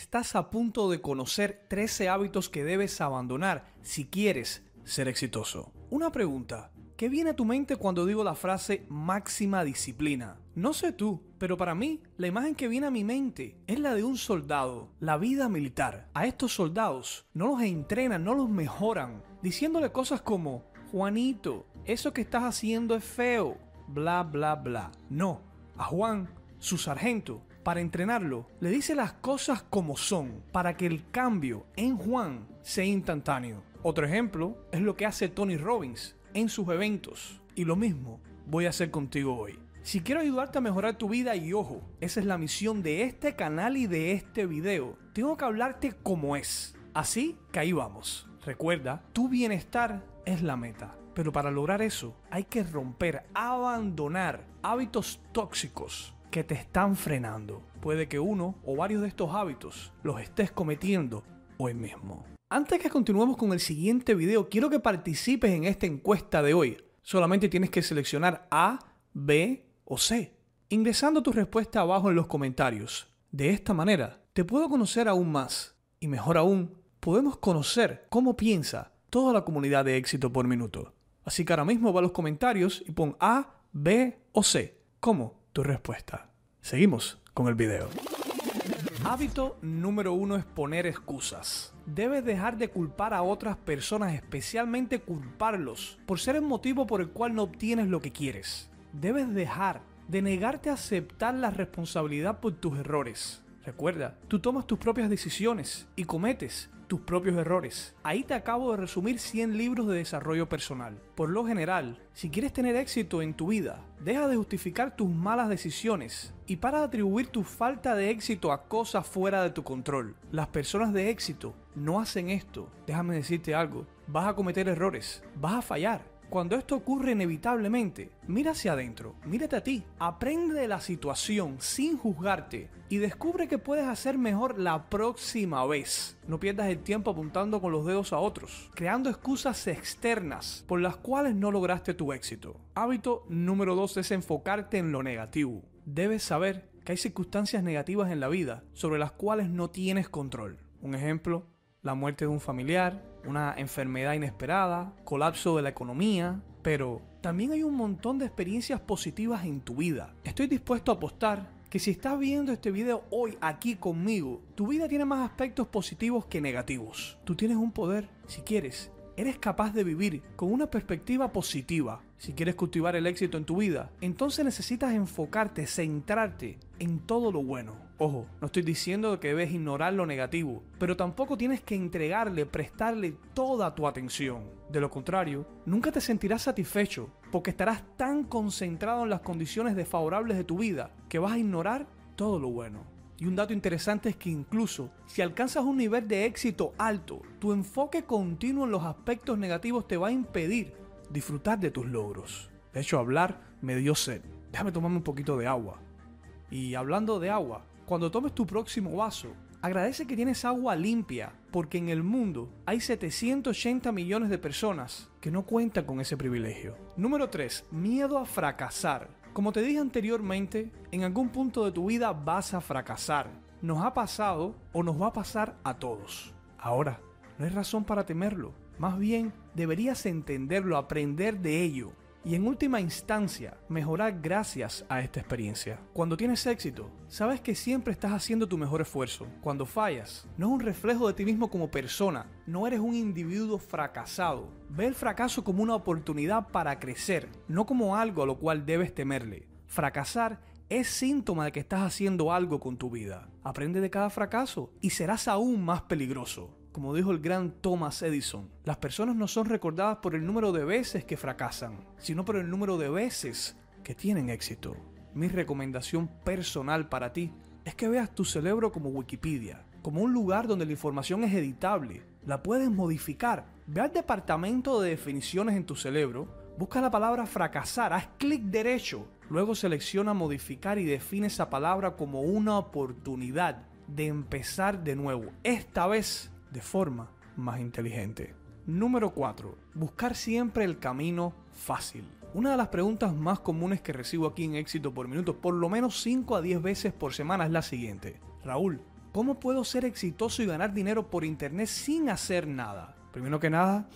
Estás a punto de conocer 13 hábitos que debes abandonar si quieres ser exitoso. Una pregunta. ¿Qué viene a tu mente cuando digo la frase máxima disciplina? No sé tú, pero para mí la imagen que viene a mi mente es la de un soldado, la vida militar. A estos soldados no los entrenan, no los mejoran, diciéndole cosas como, Juanito, eso que estás haciendo es feo, bla, bla, bla. No, a Juan, su sargento, para entrenarlo, le dice las cosas como son, para que el cambio en Juan sea instantáneo. Otro ejemplo es lo que hace Tony Robbins en sus eventos. Y lo mismo voy a hacer contigo hoy. Si quiero ayudarte a mejorar tu vida y ojo, esa es la misión de este canal y de este video. Tengo que hablarte como es. Así que ahí vamos. Recuerda, tu bienestar es la meta. Pero para lograr eso hay que romper, abandonar hábitos tóxicos que te están frenando. Puede que uno o varios de estos hábitos los estés cometiendo hoy mismo. Antes que continuemos con el siguiente video, quiero que participes en esta encuesta de hoy. Solamente tienes que seleccionar A, B o C, ingresando tu respuesta abajo en los comentarios. De esta manera, te puedo conocer aún más. Y mejor aún, podemos conocer cómo piensa toda la comunidad de éxito por minuto. Así que ahora mismo va a los comentarios y pon A, B o C como tu respuesta. Seguimos con el video. Hábito número uno es poner excusas. Debes dejar de culpar a otras personas, especialmente culparlos, por ser el motivo por el cual no obtienes lo que quieres. Debes dejar de negarte a aceptar la responsabilidad por tus errores. Recuerda, tú tomas tus propias decisiones y cometes tus propios errores. Ahí te acabo de resumir 100 libros de desarrollo personal. Por lo general, si quieres tener éxito en tu vida, deja de justificar tus malas decisiones y para de atribuir tu falta de éxito a cosas fuera de tu control. Las personas de éxito no hacen esto. Déjame decirte algo, vas a cometer errores, vas a fallar cuando esto ocurre inevitablemente, mira hacia adentro, mírate a ti, aprende de la situación sin juzgarte y descubre que puedes hacer mejor la próxima vez. No pierdas el tiempo apuntando con los dedos a otros, creando excusas externas por las cuales no lograste tu éxito. Hábito número 2 es enfocarte en lo negativo. Debes saber que hay circunstancias negativas en la vida sobre las cuales no tienes control. Un ejemplo, la muerte de un familiar, una enfermedad inesperada, colapso de la economía, pero también hay un montón de experiencias positivas en tu vida. Estoy dispuesto a apostar que si estás viendo este video hoy aquí conmigo, tu vida tiene más aspectos positivos que negativos. Tú tienes un poder, si quieres, eres capaz de vivir con una perspectiva positiva. Si quieres cultivar el éxito en tu vida, entonces necesitas enfocarte, centrarte en todo lo bueno. Ojo, no estoy diciendo que debes ignorar lo negativo, pero tampoco tienes que entregarle, prestarle toda tu atención. De lo contrario, nunca te sentirás satisfecho porque estarás tan concentrado en las condiciones desfavorables de tu vida que vas a ignorar todo lo bueno. Y un dato interesante es que incluso si alcanzas un nivel de éxito alto, tu enfoque continuo en los aspectos negativos te va a impedir disfrutar de tus logros. De hecho, hablar me dio sed. Déjame tomarme un poquito de agua. Y hablando de agua, cuando tomes tu próximo vaso, agradece que tienes agua limpia, porque en el mundo hay 780 millones de personas que no cuentan con ese privilegio. Número 3. Miedo a fracasar. Como te dije anteriormente, en algún punto de tu vida vas a fracasar. Nos ha pasado o nos va a pasar a todos. Ahora, no hay razón para temerlo. Más bien, deberías entenderlo, aprender de ello y en última instancia mejorar gracias a esta experiencia. Cuando tienes éxito, sabes que siempre estás haciendo tu mejor esfuerzo. Cuando fallas, no es un reflejo de ti mismo como persona, no eres un individuo fracasado. Ve el fracaso como una oportunidad para crecer, no como algo a lo cual debes temerle. Fracasar es síntoma de que estás haciendo algo con tu vida. Aprende de cada fracaso y serás aún más peligroso. Como dijo el gran Thomas Edison, las personas no son recordadas por el número de veces que fracasan, sino por el número de veces que tienen éxito. Mi recomendación personal para ti es que veas tu cerebro como Wikipedia, como un lugar donde la información es editable, la puedes modificar. Ve al departamento de definiciones en tu cerebro, busca la palabra fracasar, haz clic derecho, luego selecciona modificar y define esa palabra como una oportunidad de empezar de nuevo. Esta vez de forma más inteligente. Número 4. Buscar siempre el camino fácil. Una de las preguntas más comunes que recibo aquí en Éxito por Minuto, por lo menos 5 a 10 veces por semana, es la siguiente. Raúl, ¿Cómo puedo ser exitoso y ganar dinero por internet sin hacer nada? Primero que nada,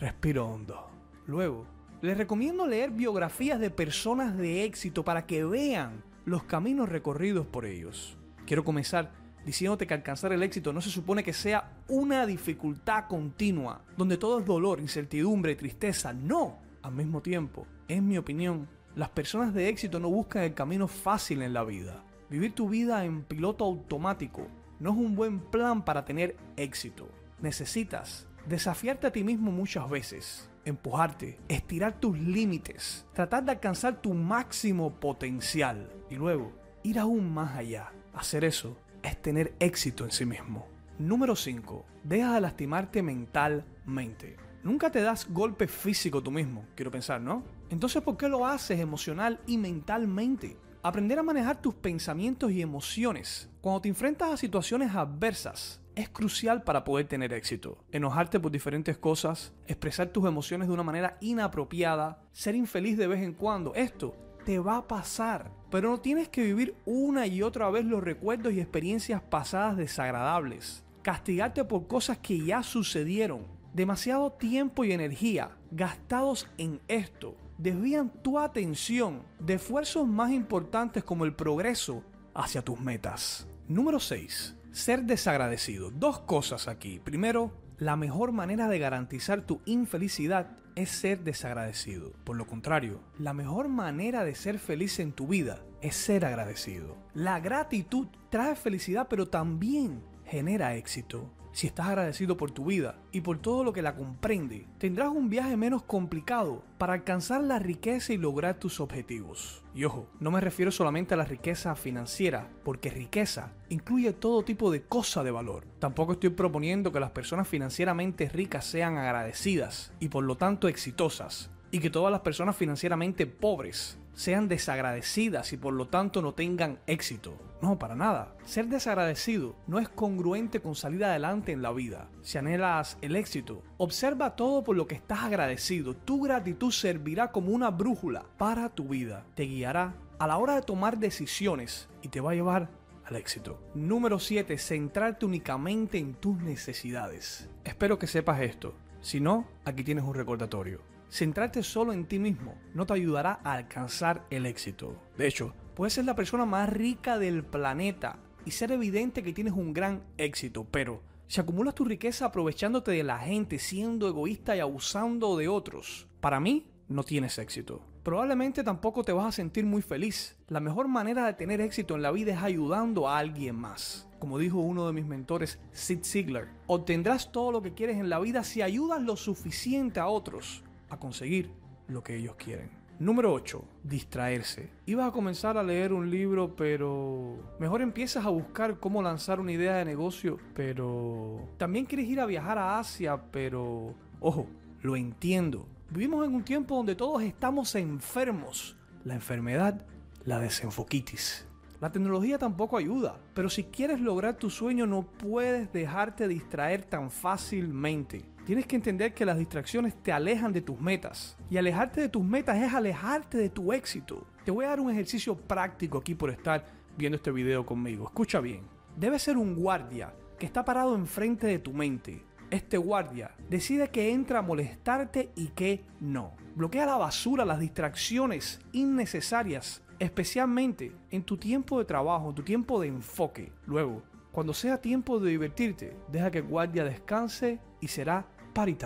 respiro hondo. Luego, les recomiendo leer biografías de personas de éxito para que vean los caminos recorridos por ellos. Quiero comenzar diciéndote que alcanzar el éxito no se supone que sea una dificultad continua, donde todo es dolor, incertidumbre y tristeza. No, al mismo tiempo, en mi opinión, las personas de éxito no buscan el camino fácil en la vida. Vivir tu vida en piloto automático no es un buen plan para tener éxito. Necesitas desafiarte a ti mismo muchas veces, empujarte, estirar tus límites, tratar de alcanzar tu máximo potencial y luego ir aún más allá. Hacer eso es tener éxito en sí mismo. Número 5. Deja de lastimarte mentalmente. Nunca te das golpe físico tú mismo, quiero pensar, ¿no? Entonces, ¿por qué lo haces emocional y mentalmente? Aprender a manejar tus pensamientos y emociones cuando te enfrentas a situaciones adversas es crucial para poder tener éxito. Enojarte por diferentes cosas, expresar tus emociones de una manera inapropiada, ser infeliz de vez en cuando, esto te va a pasar. Pero no tienes que vivir una y otra vez los recuerdos y experiencias pasadas desagradables. Castigarte por cosas que ya sucedieron. Demasiado tiempo y energía gastados en esto desvían tu atención de esfuerzos más importantes como el progreso hacia tus metas. Número 6. Ser desagradecido. Dos cosas aquí. Primero, la mejor manera de garantizar tu infelicidad es ser desagradecido. Por lo contrario, la mejor manera de ser feliz en tu vida es ser agradecido. La gratitud trae felicidad, pero también genera éxito. Si estás agradecido por tu vida y por todo lo que la comprende, tendrás un viaje menos complicado para alcanzar la riqueza y lograr tus objetivos. Y ojo, no me refiero solamente a la riqueza financiera, porque riqueza incluye todo tipo de cosa de valor. Tampoco estoy proponiendo que las personas financieramente ricas sean agradecidas y por lo tanto exitosas, y que todas las personas financieramente pobres sean desagradecidas y por lo tanto no tengan éxito. No, para nada. Ser desagradecido no es congruente con salir adelante en la vida. Si anhelas el éxito, observa todo por lo que estás agradecido. Tu gratitud servirá como una brújula para tu vida. Te guiará a la hora de tomar decisiones y te va a llevar al éxito. Número 7. Centrarte únicamente en tus necesidades. Espero que sepas esto. Si no, aquí tienes un recordatorio. Centrarte solo en ti mismo no te ayudará a alcanzar el éxito. De hecho, puedes ser la persona más rica del planeta y ser evidente que tienes un gran éxito, pero si acumulas tu riqueza aprovechándote de la gente, siendo egoísta y abusando de otros, para mí no tienes éxito. Probablemente tampoco te vas a sentir muy feliz. La mejor manera de tener éxito en la vida es ayudando a alguien más. Como dijo uno de mis mentores, Sid Ziegler, obtendrás todo lo que quieres en la vida si ayudas lo suficiente a otros conseguir lo que ellos quieren. Número 8. Distraerse. Ibas a comenzar a leer un libro, pero mejor empiezas a buscar cómo lanzar una idea de negocio, pero también quieres ir a viajar a Asia, pero... Ojo, lo entiendo. Vivimos en un tiempo donde todos estamos enfermos. La enfermedad, la desenfoquitis. La tecnología tampoco ayuda, pero si quieres lograr tu sueño no puedes dejarte distraer tan fácilmente. Tienes que entender que las distracciones te alejan de tus metas. Y alejarte de tus metas es alejarte de tu éxito. Te voy a dar un ejercicio práctico aquí por estar viendo este video conmigo. Escucha bien. Debe ser un guardia que está parado enfrente de tu mente. Este guardia decide que entra a molestarte y que no. Bloquea la basura, las distracciones innecesarias, especialmente en tu tiempo de trabajo, tu tiempo de enfoque. Luego, cuando sea tiempo de divertirte, deja que el guardia descanse y será party.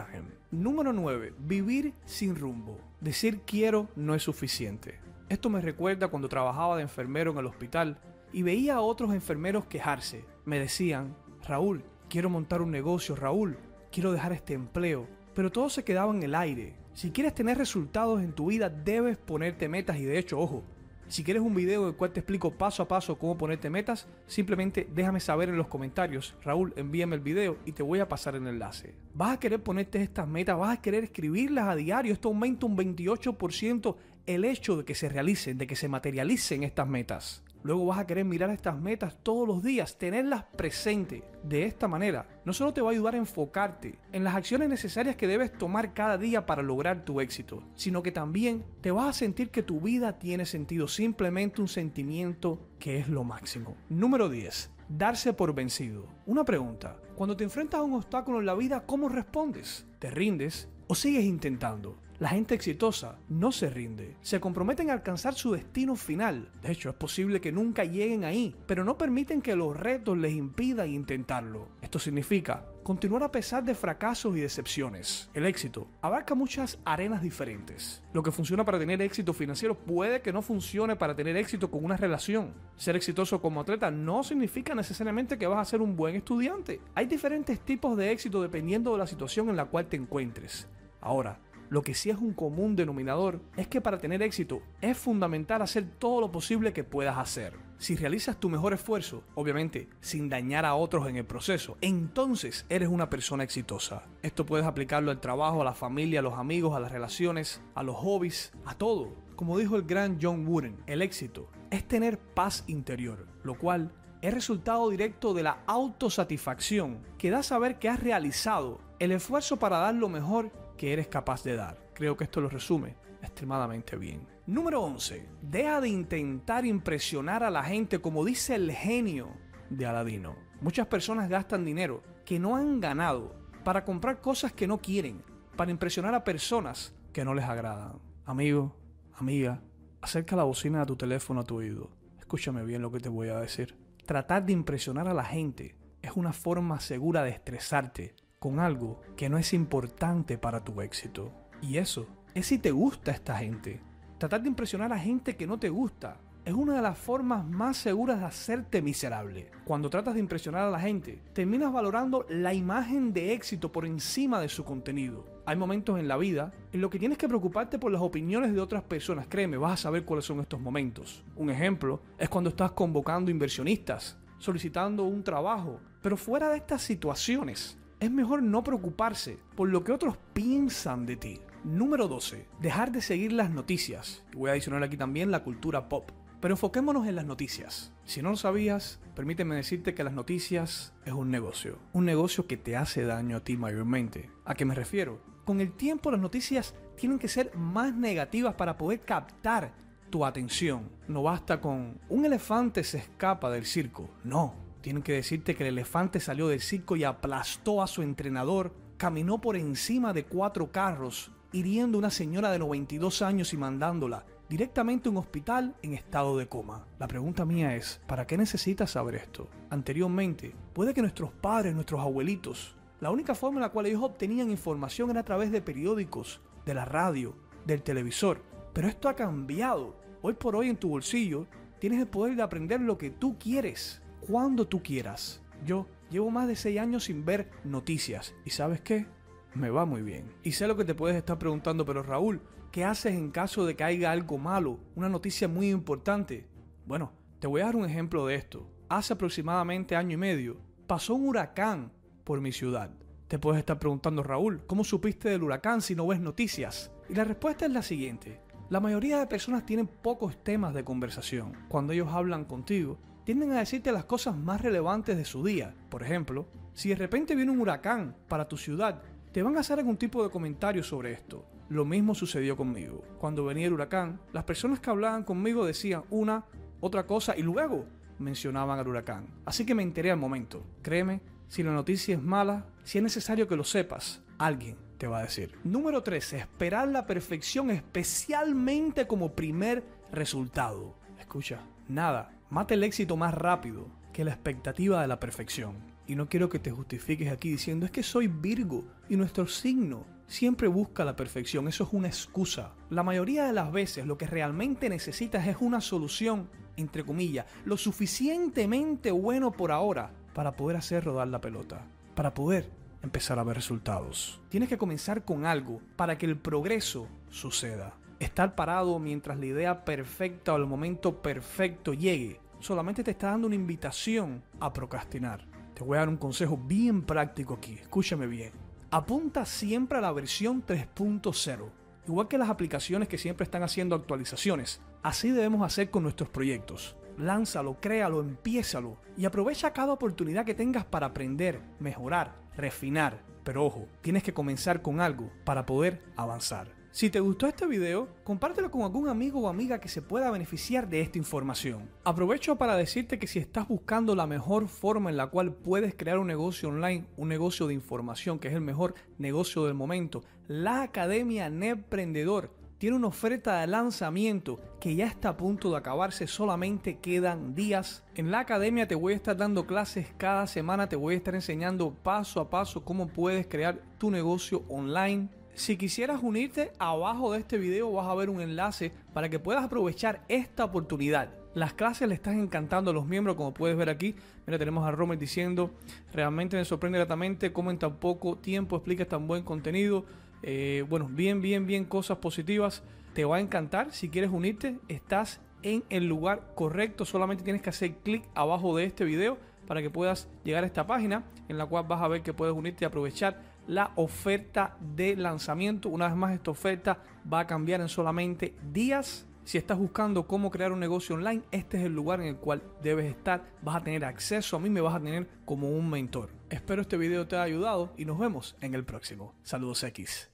Número 9. Vivir sin rumbo. Decir quiero no es suficiente. Esto me recuerda cuando trabajaba de enfermero en el hospital y veía a otros enfermeros quejarse. Me decían, Raúl, quiero montar un negocio, Raúl, quiero dejar este empleo. Pero todo se quedaba en el aire. Si quieres tener resultados en tu vida, debes ponerte metas y de hecho, ojo, si quieres un video en el cual te explico paso a paso cómo ponerte metas, simplemente déjame saber en los comentarios. Raúl, envíame el video y te voy a pasar el enlace. Vas a querer ponerte estas metas, vas a querer escribirlas a diario. Esto aumenta un 28% el hecho de que se realicen, de que se materialicen estas metas. Luego vas a querer mirar estas metas todos los días, tenerlas presentes. De esta manera, no solo te va a ayudar a enfocarte en las acciones necesarias que debes tomar cada día para lograr tu éxito, sino que también te vas a sentir que tu vida tiene sentido, simplemente un sentimiento que es lo máximo. Número 10. darse por vencido. Una pregunta, cuando te enfrentas a un obstáculo en la vida, ¿cómo respondes? ¿Te rindes o sigues intentando? La gente exitosa no se rinde, se comprometen a alcanzar su destino final. De hecho, es posible que nunca lleguen ahí, pero no permiten que los retos les impidan intentarlo. Esto significa continuar a pesar de fracasos y decepciones. El éxito abarca muchas arenas diferentes. Lo que funciona para tener éxito financiero puede que no funcione para tener éxito con una relación. Ser exitoso como atleta no significa necesariamente que vas a ser un buen estudiante. Hay diferentes tipos de éxito dependiendo de la situación en la cual te encuentres. Ahora, lo que sí es un común denominador es que para tener éxito es fundamental hacer todo lo posible que puedas hacer. Si realizas tu mejor esfuerzo, obviamente sin dañar a otros en el proceso, entonces eres una persona exitosa. Esto puedes aplicarlo al trabajo, a la familia, a los amigos, a las relaciones, a los hobbies, a todo. Como dijo el gran John Wooden, el éxito es tener paz interior, lo cual es resultado directo de la autosatisfacción que da saber que has realizado el esfuerzo para dar lo mejor que eres capaz de dar. Creo que esto lo resume extremadamente bien. Número 11. Deja de intentar impresionar a la gente como dice el genio de Aladino. Muchas personas gastan dinero que no han ganado para comprar cosas que no quieren, para impresionar a personas que no les agradan. Amigo, amiga, acerca la bocina de tu teléfono a tu oído. Escúchame bien lo que te voy a decir. Tratar de impresionar a la gente es una forma segura de estresarte con algo que no es importante para tu éxito. Y eso es si te gusta esta gente. Tratar de impresionar a gente que no te gusta es una de las formas más seguras de hacerte miserable. Cuando tratas de impresionar a la gente, terminas valorando la imagen de éxito por encima de su contenido. Hay momentos en la vida en los que tienes que preocuparte por las opiniones de otras personas. Créeme, vas a saber cuáles son estos momentos. Un ejemplo es cuando estás convocando inversionistas, solicitando un trabajo. Pero fuera de estas situaciones, es mejor no preocuparse por lo que otros piensan de ti. Número 12. Dejar de seguir las noticias. Voy a adicionar aquí también la cultura pop. Pero enfoquémonos en las noticias. Si no lo sabías, permíteme decirte que las noticias es un negocio. Un negocio que te hace daño a ti mayormente. ¿A qué me refiero? Con el tiempo las noticias tienen que ser más negativas para poder captar tu atención. No basta con un elefante se escapa del circo. No, tienen que decirte que el elefante salió del circo y aplastó a su entrenador, caminó por encima de cuatro carros, hiriendo a una señora de 92 años y mandándola directamente a un hospital en estado de coma. La pregunta mía es, ¿para qué necesitas saber esto? Anteriormente, puede que nuestros padres, nuestros abuelitos, la única forma en la cual ellos obtenían información era a través de periódicos, de la radio, del televisor. Pero esto ha cambiado. Hoy por hoy en tu bolsillo tienes el poder de aprender lo que tú quieres cuando tú quieras. Yo llevo más de 6 años sin ver noticias y sabes qué? Me va muy bien. Y sé lo que te puedes estar preguntando, pero Raúl, ¿qué haces en caso de que haya algo malo? Una noticia muy importante. Bueno, te voy a dar un ejemplo de esto. Hace aproximadamente año y medio pasó un huracán por mi ciudad. Te puedes estar preguntando, Raúl, ¿cómo supiste del huracán si no ves noticias? Y la respuesta es la siguiente. La mayoría de personas tienen pocos temas de conversación. Cuando ellos hablan contigo, tienden a decirte las cosas más relevantes de su día. Por ejemplo, si de repente viene un huracán para tu ciudad, te van a hacer algún tipo de comentario sobre esto. Lo mismo sucedió conmigo. Cuando venía el huracán, las personas que hablaban conmigo decían una, otra cosa y luego mencionaban al huracán. Así que me enteré al momento. Créeme, si la noticia es mala, si es necesario que lo sepas, alguien te va a decir. Número 3. Esperar la perfección especialmente como primer resultado. Escucha, nada mata el éxito más rápido que la expectativa de la perfección. Y no quiero que te justifiques aquí diciendo es que soy Virgo y nuestro signo siempre busca la perfección. Eso es una excusa. La mayoría de las veces lo que realmente necesitas es una solución, entre comillas, lo suficientemente bueno por ahora para poder hacer rodar la pelota, para poder empezar a ver resultados. Tienes que comenzar con algo para que el progreso suceda. Estar parado mientras la idea perfecta o el momento perfecto llegue solamente te está dando una invitación a procrastinar. Te voy a dar un consejo bien práctico aquí, escúchame bien. Apunta siempre a la versión 3.0. Igual que las aplicaciones que siempre están haciendo actualizaciones, así debemos hacer con nuestros proyectos. Lánzalo, créalo, empiézalo y aprovecha cada oportunidad que tengas para aprender, mejorar, refinar. Pero ojo, tienes que comenzar con algo para poder avanzar. Si te gustó este video, compártelo con algún amigo o amiga que se pueda beneficiar de esta información. Aprovecho para decirte que si estás buscando la mejor forma en la cual puedes crear un negocio online, un negocio de información, que es el mejor negocio del momento, la Academia Neprendedor tiene una oferta de lanzamiento que ya está a punto de acabarse, solamente quedan días. En la academia te voy a estar dando clases cada semana, te voy a estar enseñando paso a paso cómo puedes crear tu negocio online si quisieras unirte, abajo de este video vas a ver un enlace para que puedas aprovechar esta oportunidad. Las clases le están encantando a los miembros, como puedes ver aquí. Mira, tenemos a Romer diciendo, realmente me sorprende gratamente cómo en tan poco tiempo explicas tan buen contenido. Eh, bueno, bien, bien, bien, cosas positivas. Te va a encantar. Si quieres unirte, estás en el lugar correcto. Solamente tienes que hacer clic abajo de este video para que puedas llegar a esta página en la cual vas a ver que puedes unirte y aprovechar la oferta de lanzamiento. Una vez más, esta oferta va a cambiar en solamente días. Si estás buscando cómo crear un negocio online, este es el lugar en el cual debes estar. Vas a tener acceso a mí, me vas a tener como un mentor. Espero este video te haya ayudado y nos vemos en el próximo. Saludos X.